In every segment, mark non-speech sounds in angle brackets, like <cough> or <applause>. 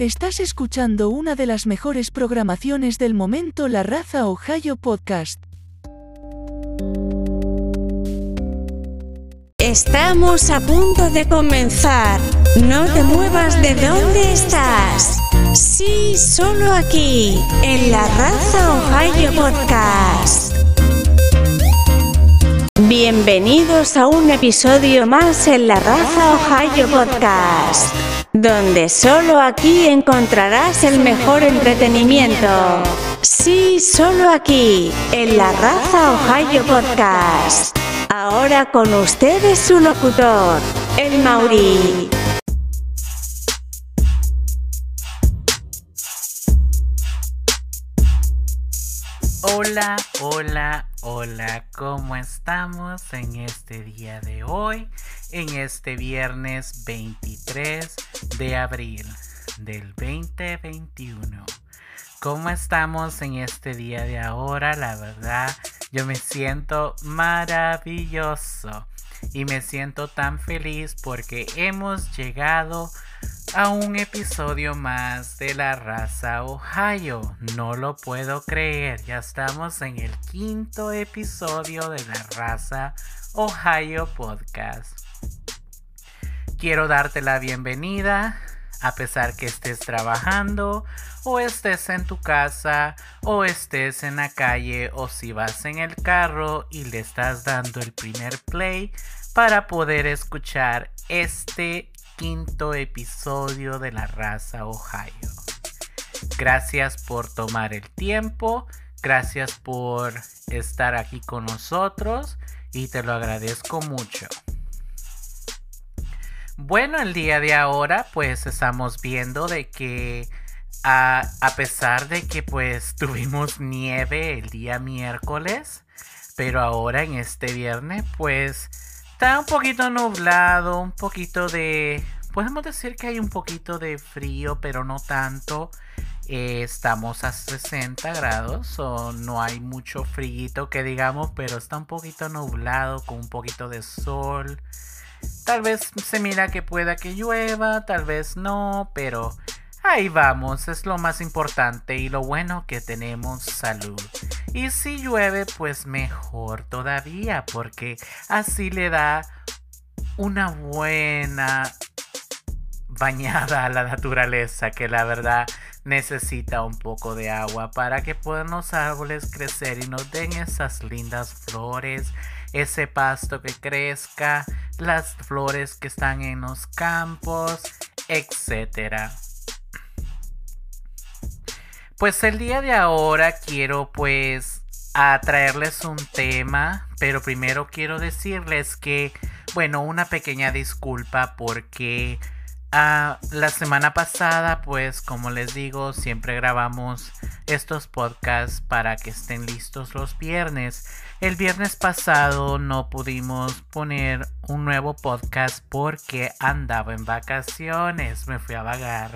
Estás escuchando una de las mejores programaciones del momento, la Raza Ohio Podcast. Estamos a punto de comenzar. No te muevas de donde estás. Sí, solo aquí, en la Raza Ohio Podcast. Bienvenidos a un episodio más en la Raza Ohio Podcast, donde solo aquí encontrarás el mejor entretenimiento. Sí, solo aquí, en la Raza Ohio Podcast. Ahora con ustedes su locutor, el Mauri. Hola, hola, hola, ¿cómo estamos en este día de hoy? En este viernes 23 de abril del 2021. ¿Cómo estamos en este día de ahora? La verdad, yo me siento maravilloso y me siento tan feliz porque hemos llegado a un episodio más de la raza Ohio. No lo puedo creer, ya estamos en el quinto episodio de la raza Ohio Podcast. Quiero darte la bienvenida a pesar que estés trabajando o estés en tu casa o estés en la calle o si vas en el carro y le estás dando el primer play para poder escuchar este quinto episodio de la raza Ohio. Gracias por tomar el tiempo, gracias por estar aquí con nosotros y te lo agradezco mucho. Bueno, el día de ahora pues estamos viendo de que a, a, pesar de que pues <laughs> tuvimos nieve el día miércoles, pero ahora en este viernes pues Está un poquito nublado, un poquito de... Podemos decir que hay un poquito de frío, pero no tanto. Eh, estamos a 60 grados, o no hay mucho frío que digamos, pero está un poquito nublado con un poquito de sol. Tal vez se mira que pueda que llueva, tal vez no, pero ahí vamos, es lo más importante y lo bueno que tenemos salud. Y si llueve, pues mejor todavía, porque así le da una buena bañada a la naturaleza, que la verdad necesita un poco de agua para que puedan los árboles crecer y nos den esas lindas flores, ese pasto que crezca, las flores que están en los campos, etcétera. Pues el día de ahora quiero pues a traerles un tema, pero primero quiero decirles que, bueno, una pequeña disculpa porque uh, la semana pasada, pues como les digo, siempre grabamos estos podcasts para que estén listos los viernes. El viernes pasado no pudimos poner un nuevo podcast porque andaba en vacaciones, me fui a vagar.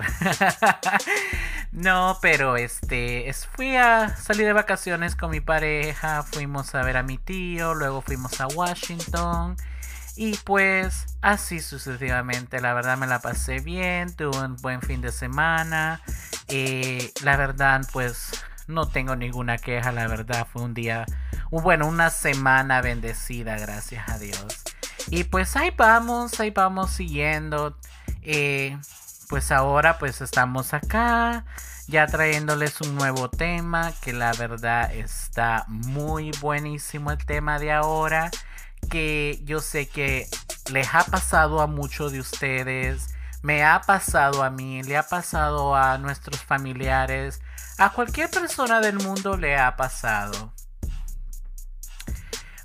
<laughs> no, pero este, fui a salir de vacaciones con mi pareja, fuimos a ver a mi tío, luego fuimos a Washington. Y pues así sucesivamente, la verdad me la pasé bien, tuve un buen fin de semana. Eh, la verdad pues no tengo ninguna queja, la verdad fue un día, bueno, una semana bendecida, gracias a Dios. Y pues ahí vamos, ahí vamos siguiendo. Eh, pues ahora pues estamos acá ya trayéndoles un nuevo tema que la verdad está muy buenísimo el tema de ahora que yo sé que les ha pasado a muchos de ustedes me ha pasado a mí le ha pasado a nuestros familiares a cualquier persona del mundo le ha pasado.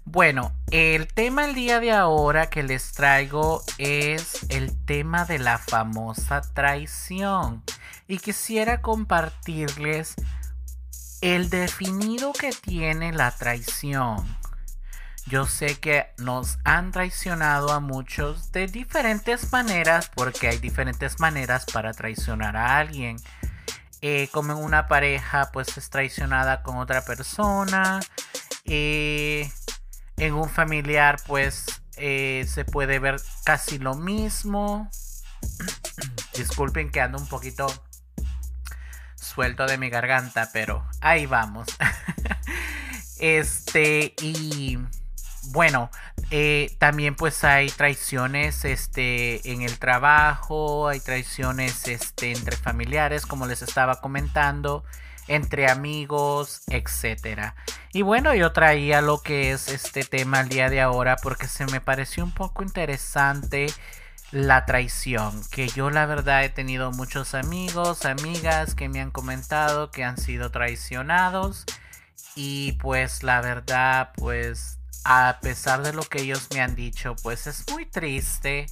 Bueno, el tema el día de ahora que les traigo es el tema de la famosa traición. Y quisiera compartirles el definido que tiene la traición. Yo sé que nos han traicionado a muchos de diferentes maneras porque hay diferentes maneras para traicionar a alguien. Eh, como en una pareja pues es traicionada con otra persona. Eh, en un familiar pues eh, se puede ver casi lo mismo. <clears throat> Disculpen que ando un poquito suelto de mi garganta, pero ahí vamos. <laughs> este, y bueno, eh, también pues hay traiciones este, en el trabajo, hay traiciones este, entre familiares, como les estaba comentando, entre amigos, etc. Y bueno, yo traía lo que es este tema el día de ahora porque se me pareció un poco interesante la traición, que yo la verdad he tenido muchos amigos, amigas que me han comentado que han sido traicionados y pues la verdad pues a pesar de lo que ellos me han dicho pues es muy triste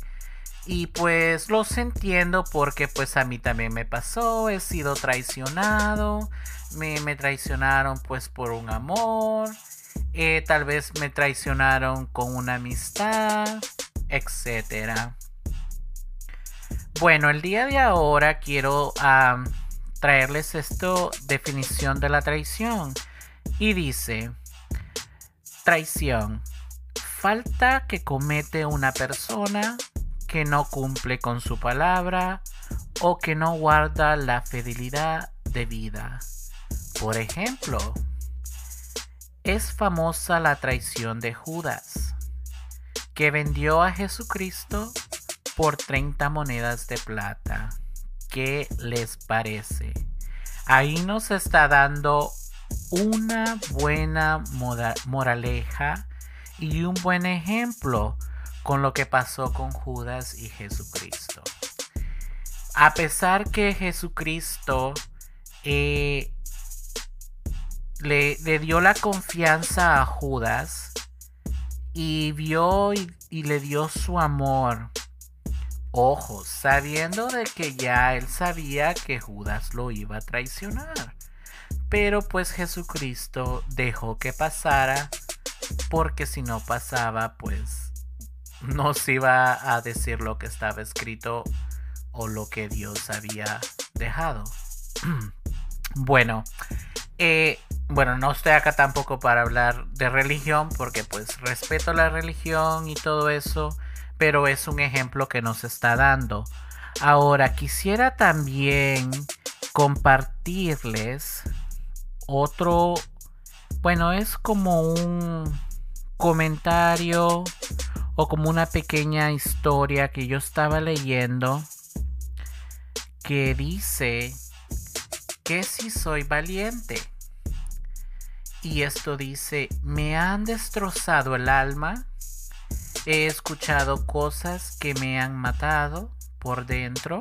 y pues los entiendo porque pues a mí también me pasó, he sido traicionado, me, me traicionaron pues por un amor, eh, tal vez me traicionaron con una amistad, etcétera. Bueno, el día de ahora quiero traerles esto, definición de la traición. Y dice, traición, falta que comete una persona que no cumple con su palabra o que no guarda la fidelidad de vida. Por ejemplo, es famosa la traición de Judas, que vendió a Jesucristo por 30 monedas de plata. ¿Qué les parece? Ahí nos está dando una buena moraleja y un buen ejemplo con lo que pasó con Judas y Jesucristo. A pesar que Jesucristo eh, le, dio la confianza a Judas y vio y le dio su amor Ojo, sabiendo de que ya él sabía que Judas lo iba a traicionar. Pero pues Jesucristo dejó que pasara porque si no pasaba pues no se iba a decir lo que estaba escrito o lo que Dios había dejado. <clears throat> bueno, eh, bueno, no estoy acá tampoco para hablar de religión porque pues respeto la religión y todo eso pero es un ejemplo que nos está dando. Ahora, quisiera también compartirles otro, bueno, es como un comentario o como una pequeña historia que yo estaba leyendo que dice que si soy valiente. Y esto dice, me han destrozado el alma He escuchado cosas que me han matado por dentro.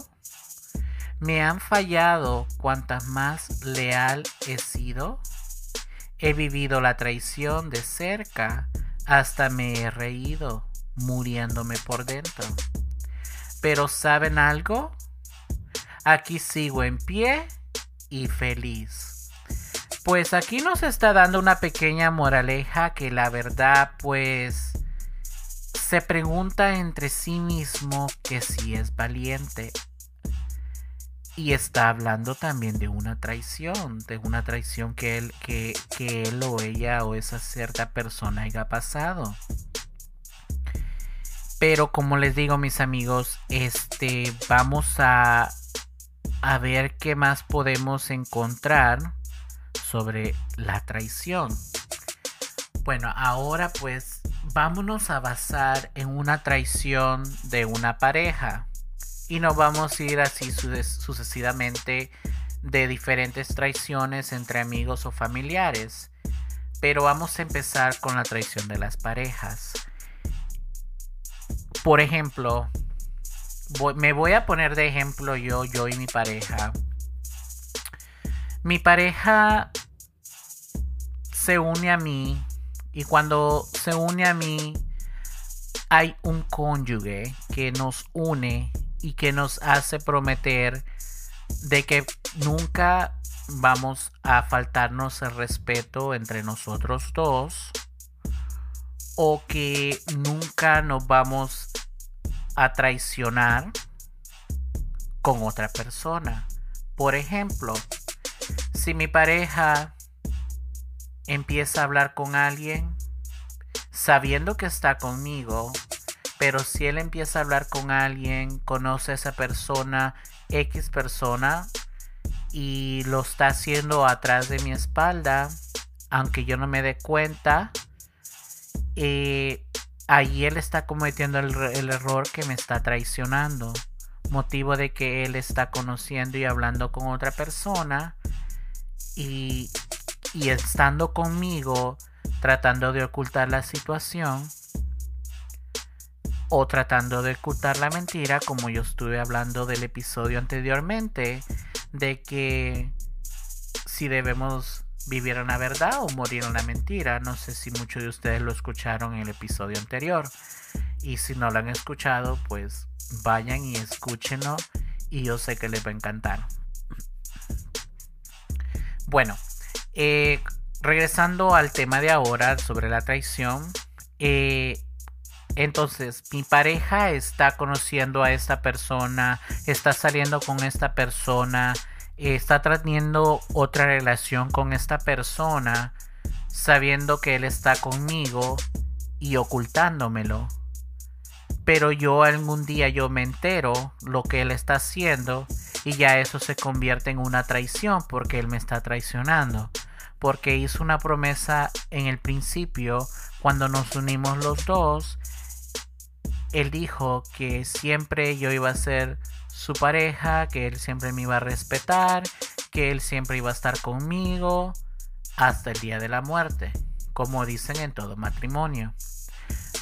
Me han fallado cuantas más leal he sido. He vivido la traición de cerca hasta me he reído muriéndome por dentro. Pero ¿saben algo? Aquí sigo en pie y feliz. Pues aquí nos está dando una pequeña moraleja que la verdad pues se pregunta entre sí mismo que si es valiente. Y está hablando también de una traición, de una traición que él, que, que él o ella o esa cierta persona haya pasado. Pero como les digo mis amigos, este vamos a, a ver qué más podemos encontrar sobre la traición. Bueno, ahora pues vámonos a basar en una traición de una pareja. Y nos vamos a ir así sucesivamente de diferentes traiciones entre amigos o familiares. Pero vamos a empezar con la traición de las parejas. Por ejemplo, me voy a poner de ejemplo yo, yo y mi pareja. Mi pareja se une a mí y cuando se une a mí, hay un cónyuge que nos une y que nos hace prometer de que nunca vamos a faltarnos el respeto entre nosotros dos o que nunca nos vamos a traicionar con otra persona. Por ejemplo, si mi pareja empieza a hablar con alguien sabiendo que está conmigo, pero si él empieza a hablar con alguien, conoce a esa persona, X persona, y lo está haciendo atrás de mi espalda, aunque yo no me dé cuenta. Eh, ahí él está cometiendo el, el, error que me está traicionando. Motivo de que él está conociendo y hablando con otra persona y, y estando conmigo tratando de ocultar la situación o tratando de ocultar la mentira como yo estuve hablando del episodio anteriormente de que si debemos vivir en la verdad o morir en la mentira. No sé si muchos de ustedes lo escucharon en el episodio anterior. Y si no lo han escuchado, pues vayan y escúchenlo. Y yo sé que les va a encantar. Bueno, eh, regresando al tema de ahora sobre la traición. Eh, entonces, mi pareja está conociendo a esta persona, está saliendo con esta persona, está teniendo otra relación con esta persona, sabiendo que él está conmigo y ocultándomelo. Pero yo algún día yo me entero lo que él está haciendo y ya eso se convierte en una traición porque él me está traicionando. Porque hizo una promesa en el principio cuando nos unimos los dos. Él dijo que siempre yo iba a ser su pareja, que él siempre me iba a respetar, que él siempre iba a estar conmigo hasta el día de la muerte, como dicen en todo matrimonio.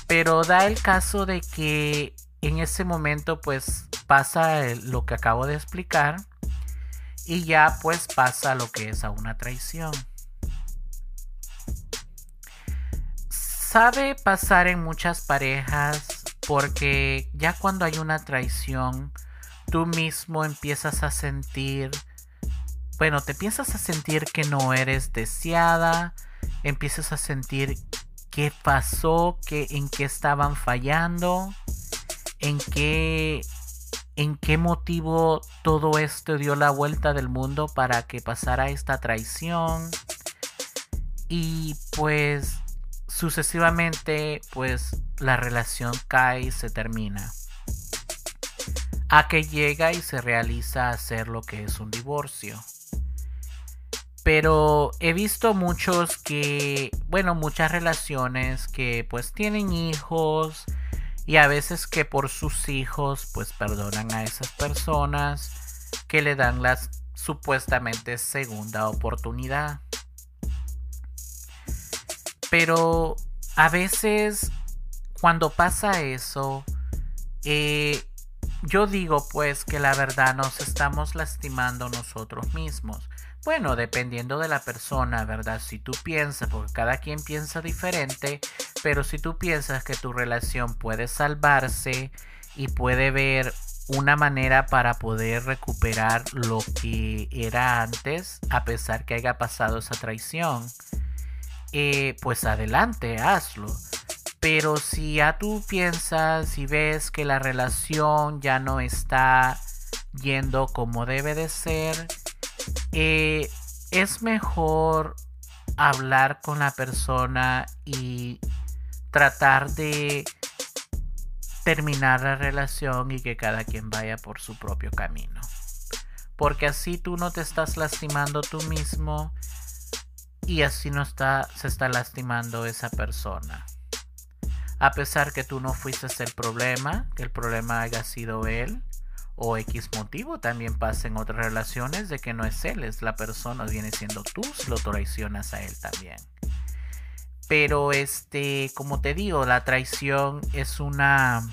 Pero da el caso de que en ese momento pues pasa lo que acabo de explicar y ya pues pasa lo que es a una traición. Sabe pasar en muchas parejas porque ya cuando hay una traición tú mismo empiezas a sentir, bueno, te empiezas a sentir que no eres deseada, empiezas a sentir qué pasó, qué, en qué estaban fallando, en qué, en qué motivo todo esto dio la vuelta del mundo para que pasara esta traición. Y pues sucesivamente, pues la relación cae y se termina a que llega y se realiza hacer lo que es un divorcio. Pero he visto muchos que, bueno, muchas relaciones que pues tienen hijos y a veces que por sus hijos pues perdonan a esas personas que le dan la supuestamente segunda oportunidad. Pero a veces cuando pasa eso, eh, yo digo pues que la verdad nos estamos lastimando nosotros mismos. Bueno, dependiendo de la persona, ¿verdad? Si tú piensas, porque cada quien piensa diferente, pero si tú piensas que tu relación puede salvarse y puede ver una manera para poder recuperar lo que era antes, a pesar que haya pasado esa traición, eh, pues adelante, hazlo. Pero si ya tú piensas y ves que la relación ya no está yendo como debe de ser, eh, es mejor hablar con la persona y tratar de terminar la relación y que cada quien vaya por su propio camino. Porque así tú no te estás lastimando tú mismo y así no está, se está lastimando esa persona a pesar que tú no fuiste el problema, que el problema haya sido él o X motivo, también pasa en otras relaciones de que no es él, es la persona, viene siendo tú lo traicionas a él también. Pero este, como te digo, la traición es una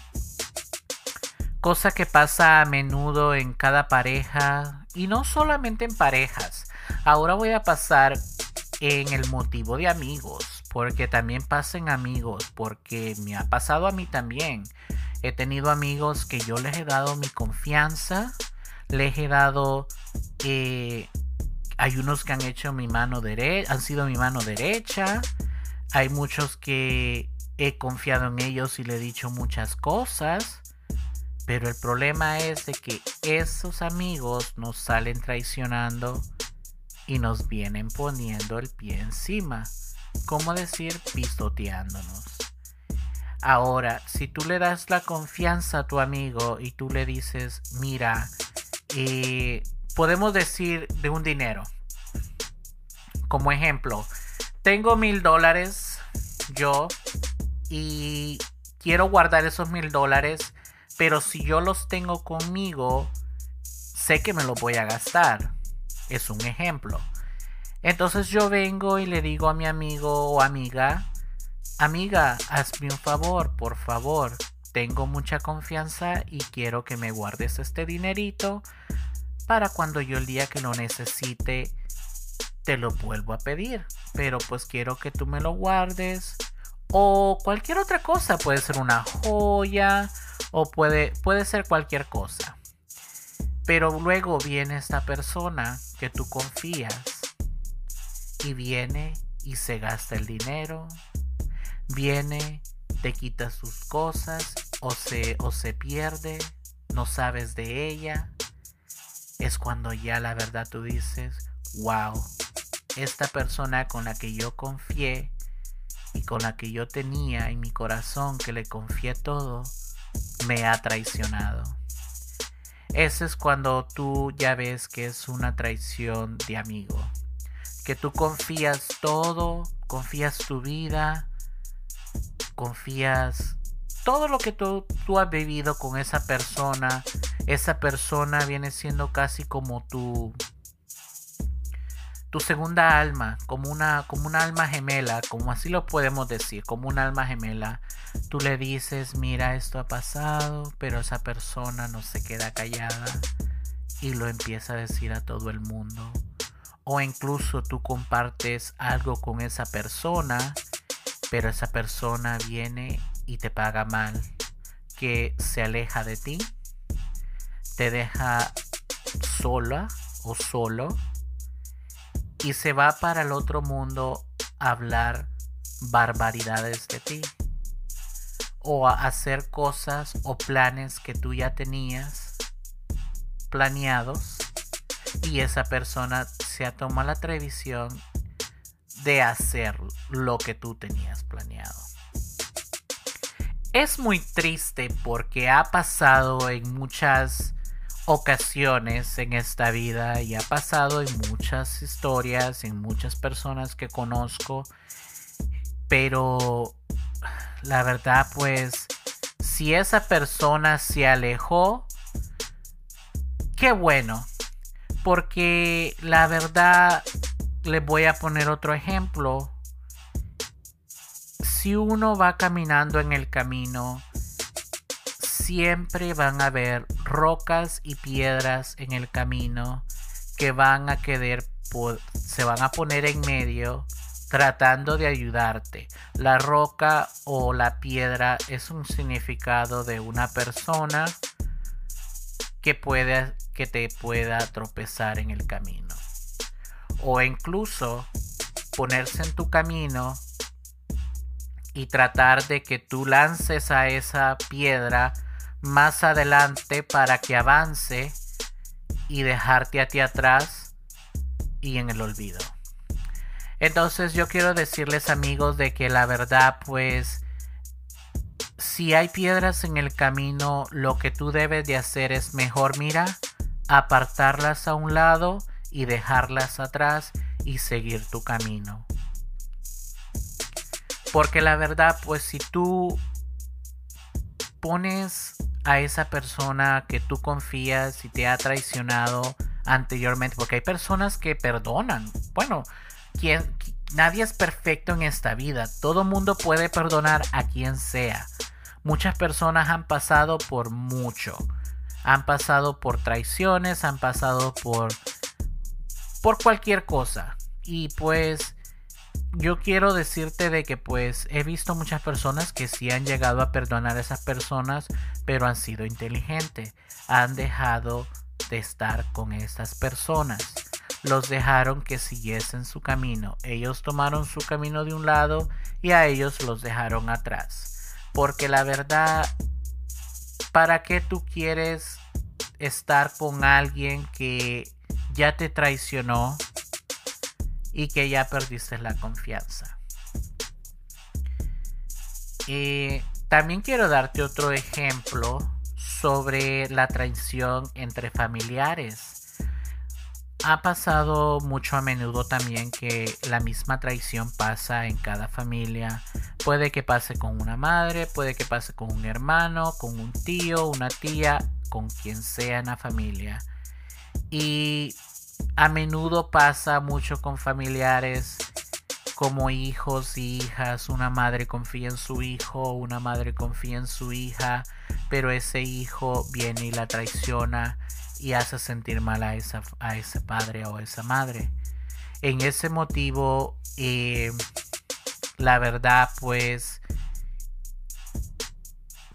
cosa que pasa a menudo en cada pareja y no solamente en parejas. Ahora voy a pasar en el motivo de amigos porque también pasen amigos, porque me ha pasado a mí también. He tenido amigos que yo les he dado mi confianza, les he dado... Eh, hay unos que han hecho mi mano derecha, han sido mi mano derecha. Hay muchos que he confiado en ellos y le he dicho muchas cosas. Pero el problema es de que esos amigos nos salen traicionando y nos vienen poniendo el pie encima. ¿cómo decir? Pisoteándonos. Ahora, si tú le das la confianza a tu amigo y tú le dices, mira, eh, podemos decir de un dinero. Como ejemplo, tengo mil dólares yo y quiero guardar esos mil dólares, pero si yo los tengo conmigo, sé que me los voy a gastar. Es un ejemplo. Entonces yo vengo y le digo a mi amigo o amiga, amiga, hazme un favor, por favor. Tengo mucha confianza y quiero que me guardes este dinerito para cuando yo el día que lo necesite te lo vuelvo a pedir. Pero pues quiero que tú me lo guardes. O cualquier otra cosa. Puede ser una joya. O puede, puede ser cualquier cosa. Pero luego viene esta persona que tú confías. Y viene y se gasta el dinero. Viene, te quita sus cosas. O se, o se pierde. No sabes de ella es cuando ya la verdad tú dices, wow, esta persona con la que yo confié y con la que yo tenía en mi corazón que le confié todo, me ha traicionado. Ese es cuando tú ya ves que es una traición de amigo. Que tú confías todo, confías tu vida, confías todo lo que tú, has vivido con esa persona, esa persona viene siendo casi como tu tu segunda alma, como una como una alma gemela, como así lo podemos decir, como un alma gemela. Tú le dices, "Mira, esto ha pasado", pero esa persona no se queda callada y lo empieza a decir a todo el mundo. O incluso tú compartes algo con esa persona, pero esa persona viene y te paga mal, que se aleja de ti, te deja sola o solo y se va para el otro mundo a hablar barbaridades de ti o a hacer cosas o planes que tú ya tenías planeados y esa persona se toma la televisión de hacer lo que tú tenías planeado. Es muy triste porque ha pasado en muchas ocasiones en esta vida y ha pasado en muchas historias, en muchas personas que conozco, pero la verdad pues si esa persona se alejó, qué bueno, porque la verdad le voy a poner otro ejemplo. Si uno va caminando en el camino, siempre van a haber rocas y piedras en el camino que van a se van a poner en medio tratando de ayudarte. La roca o la piedra es un significado de una persona que puede que te pueda tropezar en el camino. O incluso ponerse en tu camino y tratar de que tú lances a esa piedra más adelante para que avance y dejarte a ti atrás y en el olvido. Entonces yo quiero decirles amigos de que la verdad pues si hay piedras en el camino lo que tú debes de hacer es mejor mira apartarlas a un lado y dejarlas atrás y seguir tu camino. Porque la verdad, pues si tú pones a esa persona que tú confías y te ha traicionado anteriormente, porque hay personas que perdonan. Bueno, nadie es perfecto en esta vida. Todo mundo puede perdonar a quien sea. Muchas personas han pasado por mucho. Han pasado por traiciones, han pasado por por cualquier cosa. Y pues yo quiero decirte de que pues he visto muchas personas que sí han llegado a perdonar a esas personas, pero han sido inteligentes, han dejado de estar con esas personas. Los dejaron que siguiesen su camino. Ellos tomaron su camino de un lado y a ellos los dejaron atrás. Porque la verdad, ¿para qué tú quieres estar con alguien que ya te traicionó? y que ya perdiste la confianza. Y también quiero darte otro ejemplo sobre la traición entre familiares. ha pasado mucho a menudo también que la misma traición pasa en cada familia. Puede que pase con una madre, puede que pase con un hermano, con un tío, una tía, con quien sea en la familia. Y a menudo pasa mucho con familiares como hijos y hijas. Una madre confía en su hijo, una madre confía en su hija, pero ese hijo viene y la traiciona y hace sentir mal a, esa, a ese padre o esa madre. En ese motivo, eh, la verdad, pues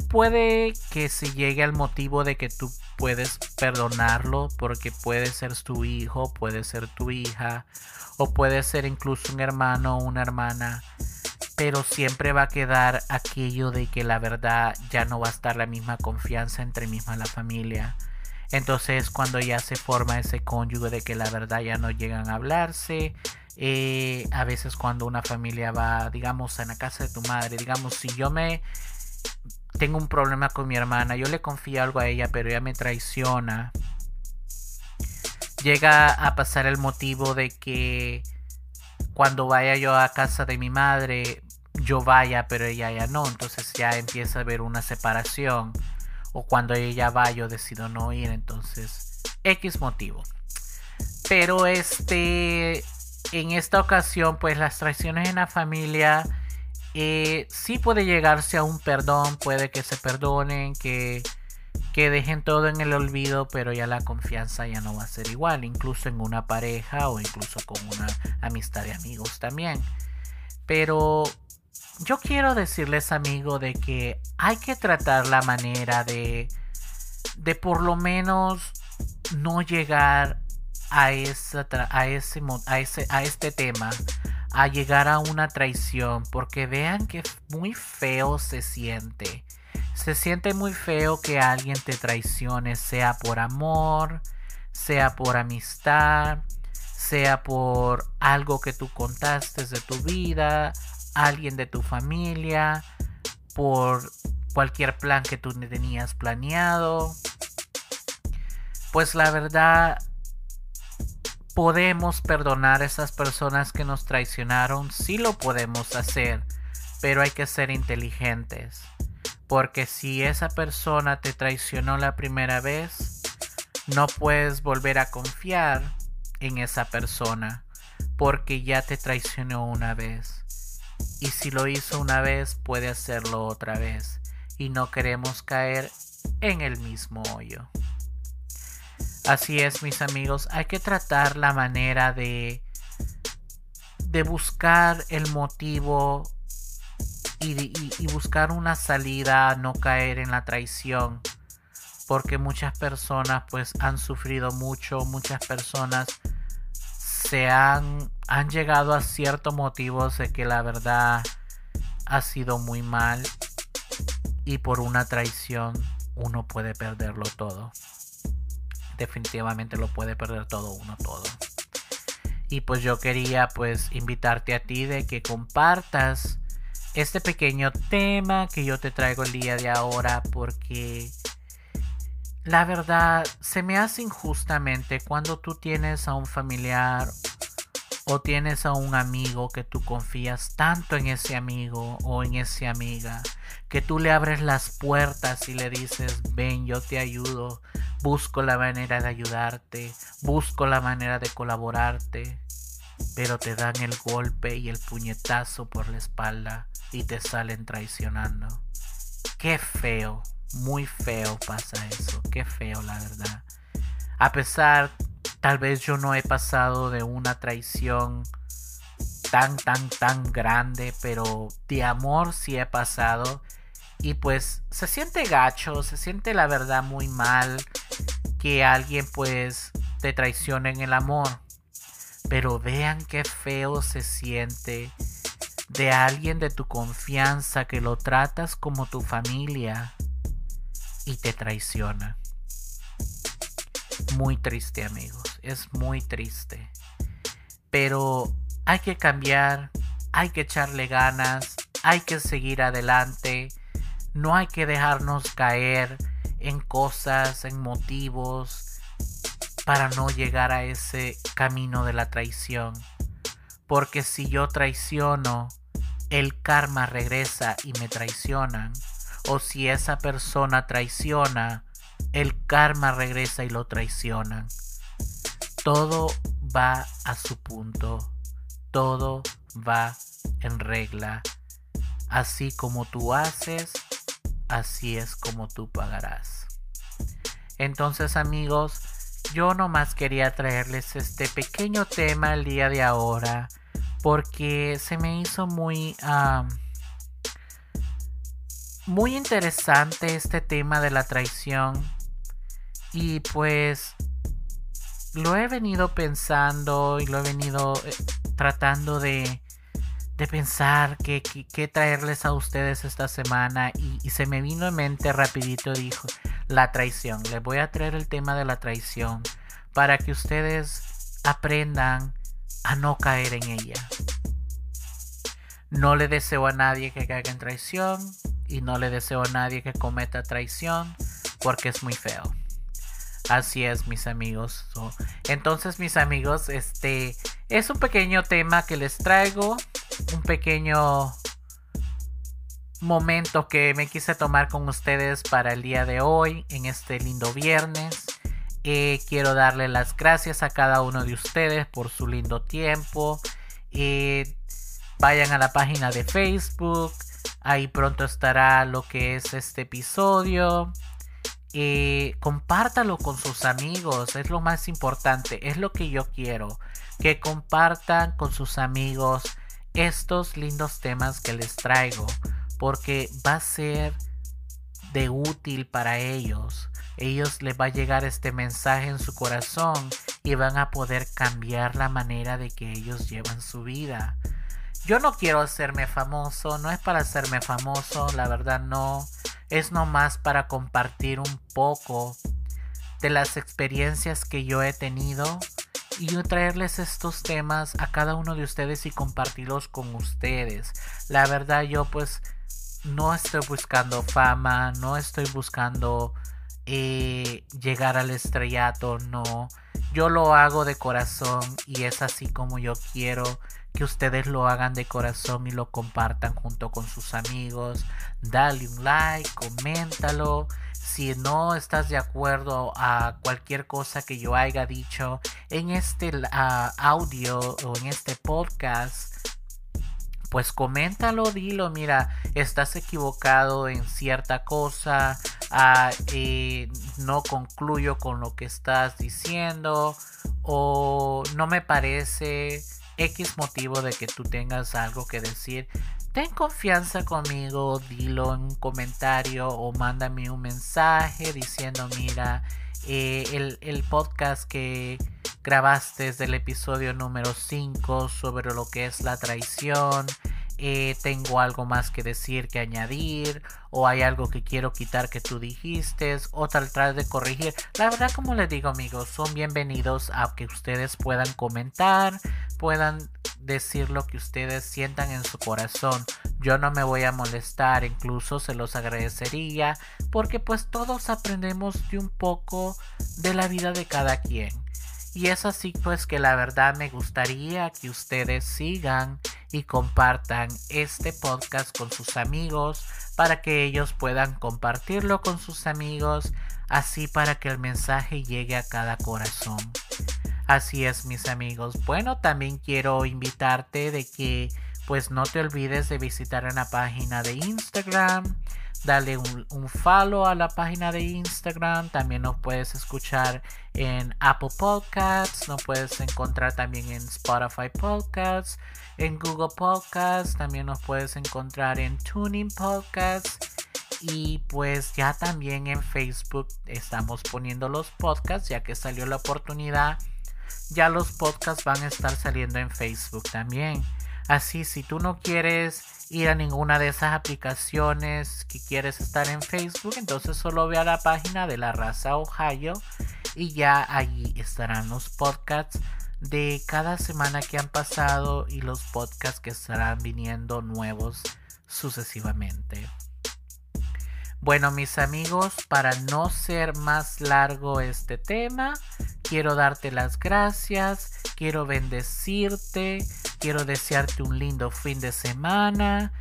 puede que se llegue al motivo de que tú puedes perdonarlo porque puede ser tu hijo, puede ser tu hija o puede ser incluso un hermano o una hermana, pero siempre va a quedar aquello de que la verdad ya no va a estar la misma confianza entre misma la familia. Entonces cuando ya se forma ese cónyuge de que la verdad ya no llegan a hablarse, eh, a veces cuando una familia va, digamos, en la casa de tu madre, digamos, si yo me tengo un problema con mi hermana, yo le confío algo a ella, pero ella me traiciona, llega a pasar el motivo de que cuando vaya yo a casa de mi madre, yo vaya, pero ella ya no, entonces ya empieza a haber una separación. O cuando ella va yo decido no ir, entonces X motivo. Pero este, en esta ocasión, pues las traiciones en la familia eh, sí puede llegarse a un perdón, puede que se perdonen, que, que dejen todo en el olvido, pero ya la confianza ya no va a ser igual, incluso en una pareja o incluso con una amistad de amigos también. Pero yo quiero decirles, amigo, de que hay que tratar la manera de, de por lo menos no llegar a, esa a, ese, a, ese, a este tema, a llegar a una traición, porque vean que muy feo se siente. Se siente muy feo que alguien te traicione, sea por amor, sea por amistad, sea por algo que tú contaste de tu vida, alguien de tu familia, por cualquier plan que tú tenías planeado. Pues la verdad, podemos perdonar a esas personas que nos traicionaron, sí lo podemos hacer, pero hay que ser inteligentes. Porque si esa persona te traicionó la primera vez, no puedes volver a confiar en esa persona, porque ya te traicionó una vez. Y si lo hizo una vez, puede hacerlo otra vez. Y no queremos caer en el mismo hoyo. Así es, mis amigos, hay que tratar la manera de, de buscar el motivo y, buscar una salida no caer en la traición. Porque muchas personas pues han sufrido mucho, muchas personas se han, han llegado a ciertos motivos de que la verdad ha sido muy mal y por una traición uno puede perderlo todo. Definitivamente lo puede perder todo uno todo. Y pues yo quería pues invitarte a ti de que compartas este pequeño tema que yo te traigo el día de ahora porque la verdad se me hace injustamente cuando tú tienes a un familiar o tienes a un amigo que tú confías tanto en ese amigo o en esa amiga que tú le abres las puertas y le dices ven yo te ayudo busco la manera de ayudarte busco la manera de colaborarte pero te dan el golpe y el puñetazo por la espalda y te salen traicionando. Qué feo, muy feo pasa eso, qué feo la verdad. A pesar, tal vez yo no he pasado de una traición tan, tan, tan grande, pero de amor sí he pasado. Y pues se siente gacho, se siente la verdad muy mal que alguien pues te traicione en el amor. Pero vean qué feo se siente de alguien de tu confianza que lo tratas como tu familia y te traiciona. Muy triste amigos, es muy triste. Pero hay que cambiar, hay que echarle ganas, hay que seguir adelante, no hay que dejarnos caer en cosas, en motivos para no llegar a ese camino de la traición. Porque si yo traiciono, el karma regresa y me traicionan. O si esa persona traiciona, el karma regresa y lo traicionan. Todo va a su punto. Todo va en regla. Así como tú haces, así es como tú pagarás. Entonces amigos, yo nomás quería traerles este pequeño tema el día de ahora porque se me hizo muy muy interesante este tema de la traición y pues lo he venido pensando y lo he venido eh, tratando de, de pensar qué que, traerles a ustedes esta semana y, y, se me vino en mente rapidito dijo la traición. Les voy a traer el tema de la traición para que ustedes aprendan a no caer en ella. No le deseo a nadie que caiga en traición y no le deseo a nadie que cometa traición porque es muy feo Así es, mis amigos. entonces, mis amigos, este es un pequeño tema que les traigo. Un pequeño momento que me quise tomar con ustedes para el día de hoy, en este lindo viernes. Eh, quiero darle las gracias a cada uno de ustedes por su lindo tiempo. Eh, vayan a la página de Facebook. Ahí pronto estará lo que es este episodio. Eh, compártalo con sus amigos, es lo más importante, es lo que yo quiero, que compartan con sus amigos estos lindos temas que les traigo, porque va a ser de útil para ellos. Ellos les va a llegar este mensaje en su corazón y van a poder cambiar la manera de que ellos llevan su vida. Yo no quiero hacerme famoso, no es para hacerme famoso, la verdad no es nomás para compartir un poco de las experiencias que yo he tenido y traerles estos temas a cada uno de ustedes y compartirlos con ustedes. La verdad yo pues no estoy buscando fama, no estoy buscando eh, llegar al estrellato, no. Yo lo hago de corazón y es así como yo quiero que ustedes lo hagan de corazón y lo compartan junto con sus amigos. Dale un like, coméntalo. Si no estás de acuerdo a cualquier cosa que yo haya dicho en este audio o en este podcast, pues coméntalo, dilo, mira, estás equivocado en cierta cosa, ah, eh, no concluyo con lo que estás diciendo o no me parece X motivo de que tú tengas algo que decir, ten confianza conmigo, dilo en un comentario o mándame un mensaje diciendo, mira, eh, el, el, podcast que grabaste es del episodio número 5 sobre lo que es la traición eh, tengo algo más que decir, que añadir, o hay algo que quiero quitar que tú dijiste, o tratar de corregir. La verdad, como les digo amigos, son bienvenidos a que ustedes puedan comentar, puedan decir lo que ustedes sientan en su corazón. Yo no me voy a molestar, incluso se los agradecería, porque pues todos aprendemos de un poco de la vida de cada quien. Y es así pues que la verdad me gustaría que ustedes sigan y compartan este podcast con sus amigos para que ellos puedan compartirlo con sus amigos, así para que el mensaje llegue a cada corazón. Así es mis amigos. Bueno, también quiero invitarte de que pues no te olvides de visitar una página de Instagram dale un, follow a la página de Instagram. También nos puedes escuchar en Apple Podcasts. Nos puedes encontrar también en Spotify Podcasts. En Google Podcasts. También nos puedes encontrar en Tuning Podcasts. Y pues ya también en Facebook estamos poniendo los podcasts. Ya que salió la oportunidad. Ya los podcasts van a estar saliendo en Facebook también. Así si tú no quieres ir a ninguna de esas aplicaciones que quieres estar en Facebook, entonces solo ve a la página de la raza Ohio y ya allí estarán los podcasts de cada semana que han pasado y los podcasts que estarán viniendo nuevos sucesivamente. Bueno mis amigos, para no ser más largo este tema, quiero darte las gracias, quiero bendecirte, quiero desearte un lindo fin de semana,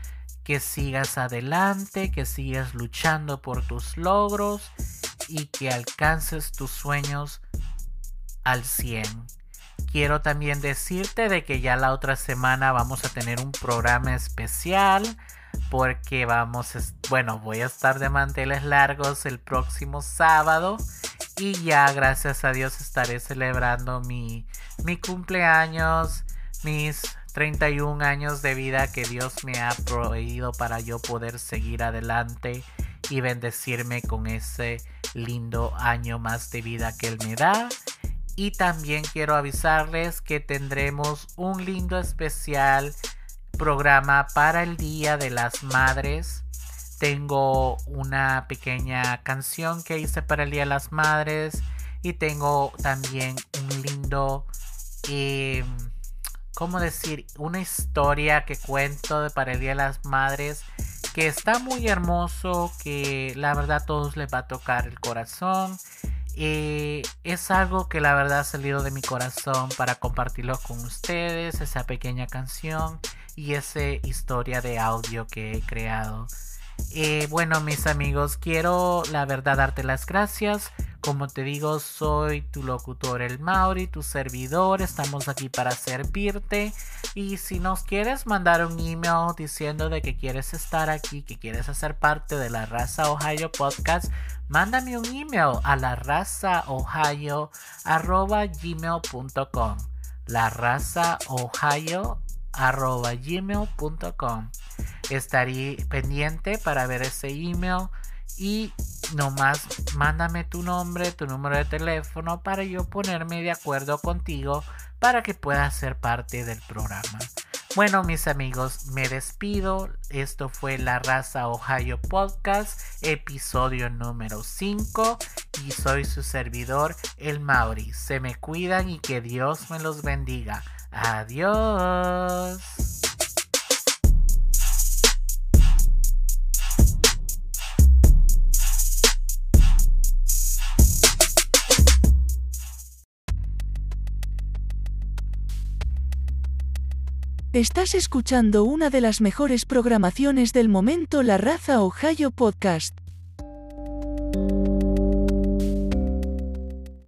que sigas adelante, que sigas luchando por tus logros y que alcances tus sueños al 100. Quiero también decirte de que ya la otra semana vamos a tener un programa especial porque vamos, bueno, voy a estar de manteles largos el próximo sábado y ya gracias a Dios estaré celebrando mi, mi cumpleaños, mis 31 años de vida que Dios me ha proveído para yo poder seguir adelante y bendecirme con ese lindo año más de vida que Él me da. Y también quiero avisarles que tendremos un lindo especial programa para el Día de las Madres. Tengo una pequeña canción que hice para el Día de las Madres y tengo también un lindo, eh, ¿cómo decir? Una historia que cuento para el Día de las Madres que está muy hermoso, que la verdad a todos les va a tocar el corazón. Eh, es algo que la verdad ha salido de mi corazón para compartirlo con ustedes, esa pequeña canción y esa historia de audio que he creado. Eh, bueno, mis amigos, quiero la verdad darte las gracias. Como te digo, soy tu locutor el Mauri, tu servidor. Estamos aquí para servirte. Y si nos quieres mandar un email diciendo de que quieres estar aquí, que quieres hacer parte de la raza Ohio Podcast, mándame un email a la raza Ohio gmail.com. La raza Ohio arroba gmail.com. Estaré pendiente para ver ese email y nomás mándame tu nombre, tu número de teléfono para yo ponerme de acuerdo contigo para que puedas ser parte del programa. Bueno, mis amigos, me despido. Esto fue La Raza Ohio Podcast, episodio número 5. Y soy su servidor, el Mauri. Se me cuidan y que Dios me los bendiga. Adiós. Estás escuchando una de las mejores programaciones del momento La Raza Ohio Podcast.